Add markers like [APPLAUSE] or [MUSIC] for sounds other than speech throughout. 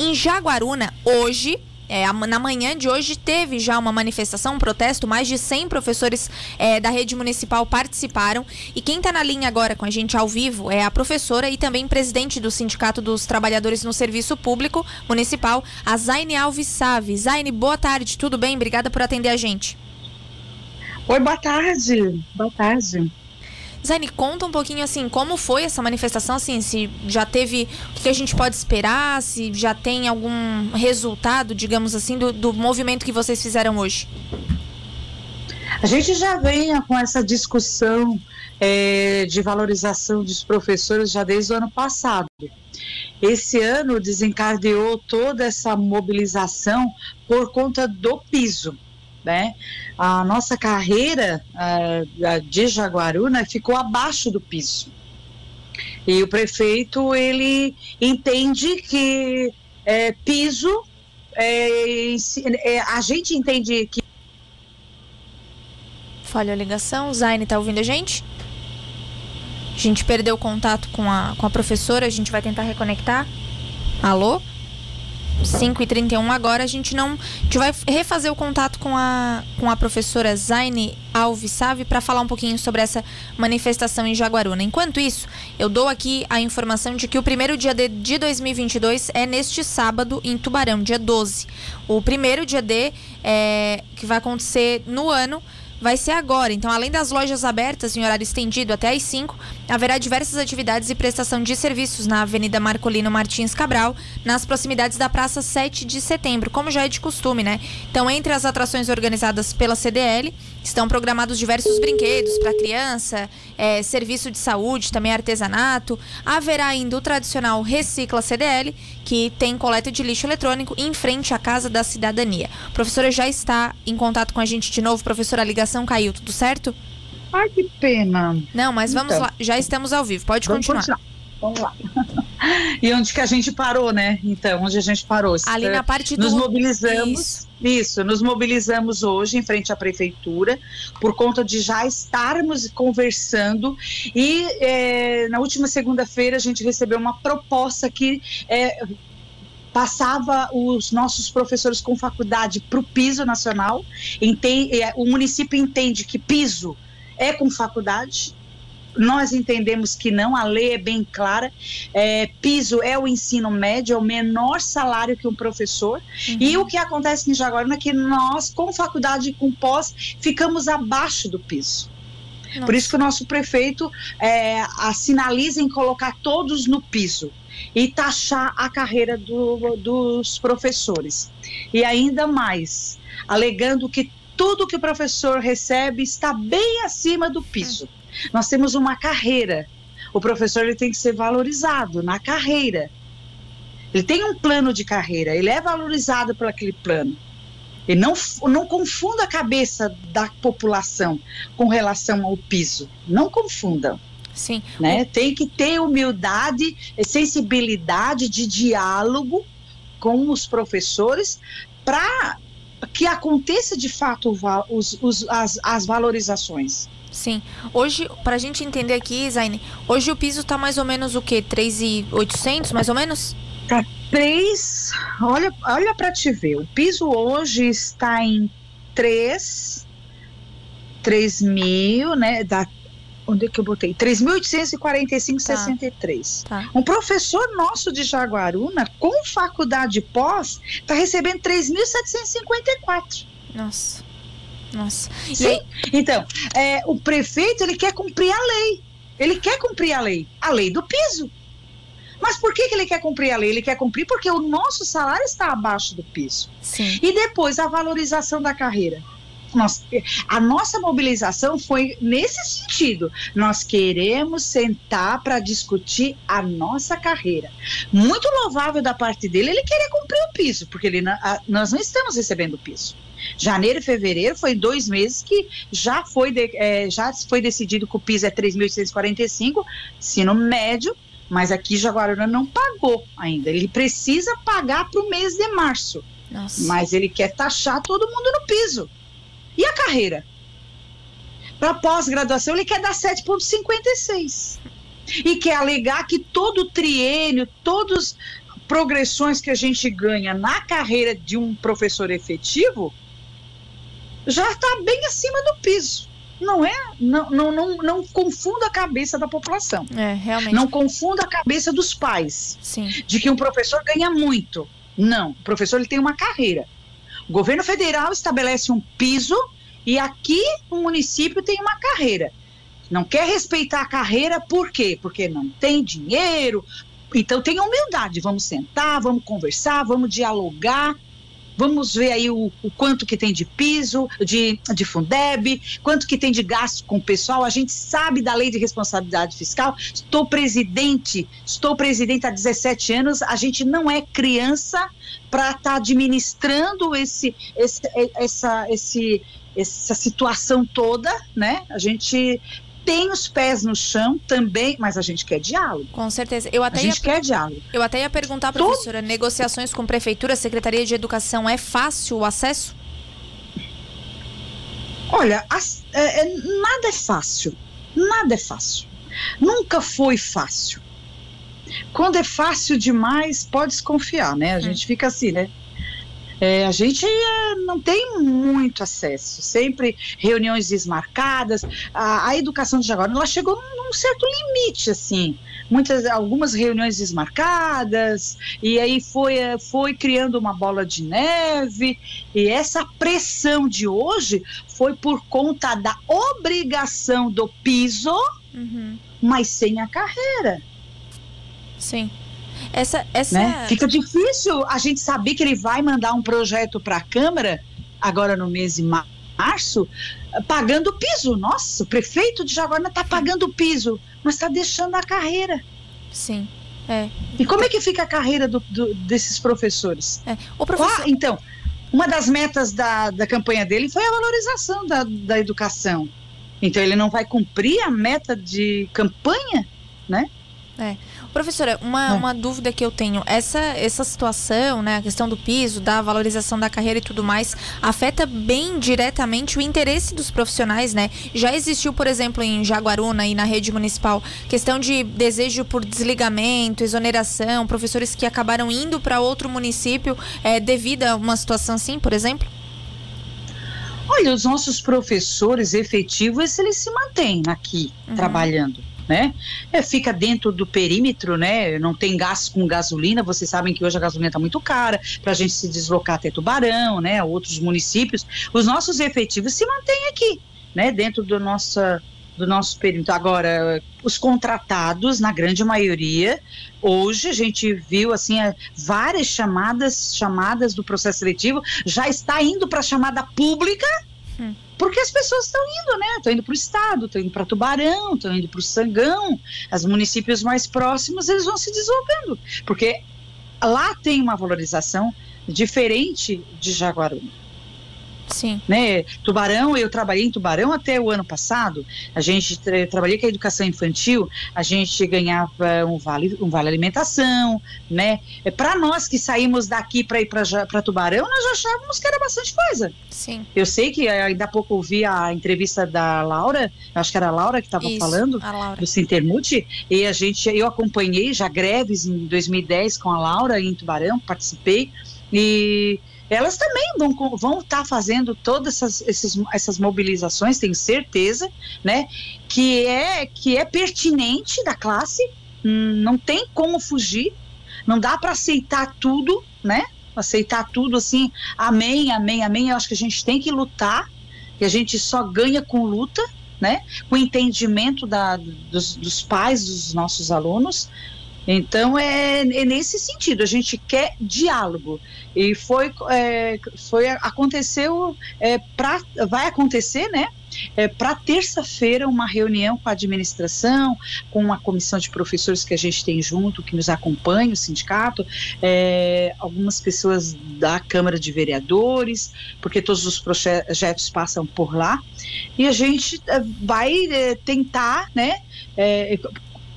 Em Jaguaruna, hoje, é, na manhã de hoje teve já uma manifestação, um protesto, mais de 100 professores é, da rede municipal participaram. E quem está na linha agora com a gente ao vivo é a professora e também presidente do Sindicato dos Trabalhadores no Serviço Público Municipal, a Zaine Alves Save. Zaine, boa tarde, tudo bem? Obrigada por atender a gente. Oi, boa tarde. Boa tarde. Zaine, conta um pouquinho assim, como foi essa manifestação, assim, se já teve, o que a gente pode esperar, se já tem algum resultado, digamos assim, do, do movimento que vocês fizeram hoje. A gente já vem com essa discussão é, de valorização dos professores já desde o ano passado. Esse ano desencadeou toda essa mobilização por conta do piso né? A nossa carreira uh, de Jaguaruna ficou abaixo do piso. E o prefeito, ele entende que é, piso, é, é, a gente entende que... Falha a ligação, Zaine está ouvindo a gente? A gente perdeu o contato com a, com a professora, a gente vai tentar reconectar. Alô? 5 e 31 agora, a gente não. A gente vai refazer o contato com a, com a professora Zaine Alves Save para falar um pouquinho sobre essa manifestação em Jaguaruna. Enquanto isso, eu dou aqui a informação de que o primeiro dia de, de 2022 é neste sábado em Tubarão, dia 12. O primeiro dia D é, que vai acontecer no ano vai ser agora. Então, além das lojas abertas em horário estendido até às 5, haverá diversas atividades e prestação de serviços na Avenida Marcolino Martins Cabral, nas proximidades da Praça 7 de Setembro, como já é de costume, né? Então, entre as atrações organizadas pela CDL, estão programados diversos brinquedos para criança, é, serviço de saúde, também artesanato. Haverá ainda o tradicional Recicla CDL, que tem coleta de lixo eletrônico em frente à Casa da Cidadania. A professora já está em contato com a gente de novo, professora, a ligação caiu, tudo certo? Ai, que pena. Não, mas vamos então, lá, já estamos ao vivo, pode vamos continuar. continuar. Vamos lá. [LAUGHS] e onde que a gente parou, né? Então, onde a gente parou? Ali na parte do... Nos mobilizamos, isso. isso, nos mobilizamos hoje em frente à prefeitura, por conta de já estarmos conversando e é, na última segunda-feira a gente recebeu uma proposta que é, passava os nossos professores com faculdade para o piso nacional. Entende, é, o município entende que piso é com faculdade nós entendemos que não, a lei é bem clara. É, piso é o ensino médio, é o menor salário que um professor. Uhum. E o que acontece em Jaguaruna é que nós, com faculdade e com pós, ficamos abaixo do piso. Nossa. Por isso que o nosso prefeito é, sinaliza em colocar todos no piso e taxar a carreira do, dos professores. E ainda mais, alegando que tudo que o professor recebe está bem acima do piso. Nós temos uma carreira. O professor ele tem que ser valorizado na carreira. Ele tem um plano de carreira, ele é valorizado por aquele plano. E não, não confunda a cabeça da população com relação ao piso. Não confundam. Sim. Né? Tem que ter humildade, sensibilidade de diálogo com os professores para que aconteça de fato os, os, as, as valorizações. Sim. Hoje, para a gente entender aqui, Zaine, hoje o piso está mais ou menos o quê? 3,800 mais ou menos? Tá 3. Olha, olha para te ver. O piso hoje está em 3. 3 mil, né? Da, onde é que eu botei? 3.845,63. Tá. Tá. Um professor nosso de Jaguaruna, com faculdade pós, está recebendo 3.754. Nossa. Nossa. Sim. Então, é, o prefeito ele quer cumprir a lei. Ele quer cumprir a lei, a lei do piso. Mas por que, que ele quer cumprir a lei? Ele quer cumprir porque o nosso salário está abaixo do piso. Sim. E depois a valorização da carreira. Nós, a nossa mobilização foi nesse sentido. Nós queremos sentar para discutir a nossa carreira. Muito louvável da parte dele ele querer cumprir o piso, porque ele, nós não estamos recebendo o piso. Janeiro e fevereiro foi dois meses que já foi, de, é, já foi decidido que o piso é 3.845, ensino médio, mas aqui Jaguaruna não pagou ainda. Ele precisa pagar para o mês de março. Nossa. Mas ele quer taxar todo mundo no piso. E a carreira? Para pós-graduação, ele quer dar 7,56. E quer alegar que todo triênio, todos progressões que a gente ganha na carreira de um professor efetivo já está bem acima do piso. Não é, não, não, não, não confunda a cabeça da população. É, realmente. Não confunda a cabeça dos pais. Sim. De que um professor ganha muito. Não, o professor ele tem uma carreira. O governo federal estabelece um piso e aqui o município tem uma carreira. Não quer respeitar a carreira, por quê? Porque não tem dinheiro. Então tem humildade. Vamos sentar, vamos conversar, vamos dialogar. Vamos ver aí o, o, quanto que tem de piso, de, de Fundeb, quanto que tem de gasto com o pessoal. A gente sabe da lei de responsabilidade fiscal. Estou presidente, estou presidente há 17 anos. A gente não é criança para estar tá administrando esse, esse, essa, esse, essa situação toda, né? A gente tem os pés no chão também, mas a gente quer diálogo. Com certeza. Eu até a gente ia, quer diálogo. Eu até ia perguntar, professora, Todo... negociações com prefeitura, Secretaria de Educação, é fácil o acesso? Olha, as, é, é, nada é fácil. Nada é fácil. Nunca foi fácil. Quando é fácil demais, pode desconfiar, né? A hum. gente fica assim, né? É, a gente é, não tem muito acesso, sempre reuniões desmarcadas. A, a educação de Jaguarão ela chegou num certo limite, assim. Muitas, algumas reuniões desmarcadas, e aí foi, foi criando uma bola de neve, e essa pressão de hoje foi por conta da obrigação do piso, uhum. mas sem a carreira. Sim. Essa, essa... Né? Fica difícil a gente saber que ele vai mandar um projeto para a Câmara, agora no mês de março, pagando o piso. Nossa, o prefeito de Jaguaruna está pagando o piso, mas está deixando a carreira. Sim. É. E como é que fica a carreira do, do, desses professores? É. O professor... Qual, então, uma das metas da, da campanha dele foi a valorização da, da educação. Então ele não vai cumprir a meta de campanha, né? É. Professora, uma, é. uma dúvida que eu tenho, essa, essa situação, né, a questão do piso, da valorização da carreira e tudo mais, afeta bem diretamente o interesse dos profissionais, né? Já existiu, por exemplo, em Jaguaruna e na rede municipal, questão de desejo por desligamento, exoneração, professores que acabaram indo para outro município é, devido a uma situação assim, por exemplo? Olha, os nossos professores efetivos, eles se mantêm aqui uhum. trabalhando né? É, fica dentro do perímetro, né? Não tem gasto com gasolina. Vocês sabem que hoje a gasolina está muito cara para a gente se deslocar até Tubarão, né? Outros municípios. Os nossos efetivos se mantêm aqui, né? Dentro do nosso do nosso perímetro. Agora, os contratados, na grande maioria, hoje a gente viu assim é, várias chamadas, chamadas do processo seletivo, já está indo para a chamada pública. Porque as pessoas estão indo, né? Estão indo para o estado, estão indo para Tubarão, estão indo para o Sangão, os municípios mais próximos, eles vão se deslocando, porque lá tem uma valorização diferente de Jaguaruna. Sim. Né? Tubarão, eu trabalhei em Tubarão até o ano passado. A gente tra trabalhei com a educação infantil, a gente ganhava um vale, um vale alimentação, né? É, para nós que saímos daqui para ir para Tubarão, nós achávamos que era bastante coisa. Sim. Eu sei que eh, ainda há pouco ouvi a entrevista da Laura, acho que era a Laura que estava falando, do Sintermute, e a gente, eu acompanhei já greves em 2010 com a Laura em Tubarão, participei, e elas também vão vão estar tá fazendo todas essas, essas mobilizações, tenho certeza, né? Que é que é pertinente da classe, hum, não tem como fugir, não dá para aceitar tudo, né? Aceitar tudo assim, amém, amém, amém. Eu acho que a gente tem que lutar e a gente só ganha com luta, né? Com entendimento da, dos, dos pais dos nossos alunos então é, é, nesse sentido, a gente quer diálogo. E foi, é, foi aconteceu é, pra, vai acontecer, né? É, para terça-feira uma reunião com a administração, com uma comissão de professores que a gente tem junto, que nos acompanha, o sindicato, é, algumas pessoas da Câmara de Vereadores, porque todos os projetos passam por lá, e a gente é, vai é, tentar, né,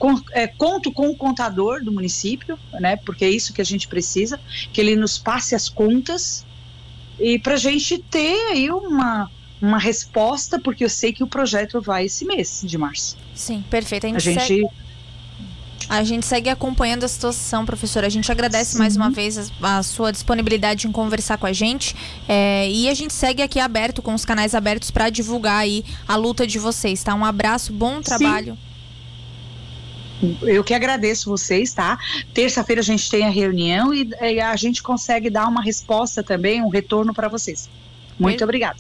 é, é, conto com o contador do município, né? Porque é isso que a gente precisa, que ele nos passe as contas e para a gente ter aí uma uma resposta, porque eu sei que o projeto vai esse mês de março. Sim, perfeito. A gente, a gente A gente segue acompanhando a situação, professora. A gente agradece Sim. mais uma vez a, a, sua disponibilidade em conversar com a gente. É, e a gente segue aqui aberto, com os canais abertos, para divulgar aí a luta de vocês, tá? Um abraço, bom trabalho. Sim. Eu que agradeço vocês, tá? Terça-feira a gente tem a reunião e, e, a gente consegue dar uma resposta também, um retorno para vocês. Muito obrigada.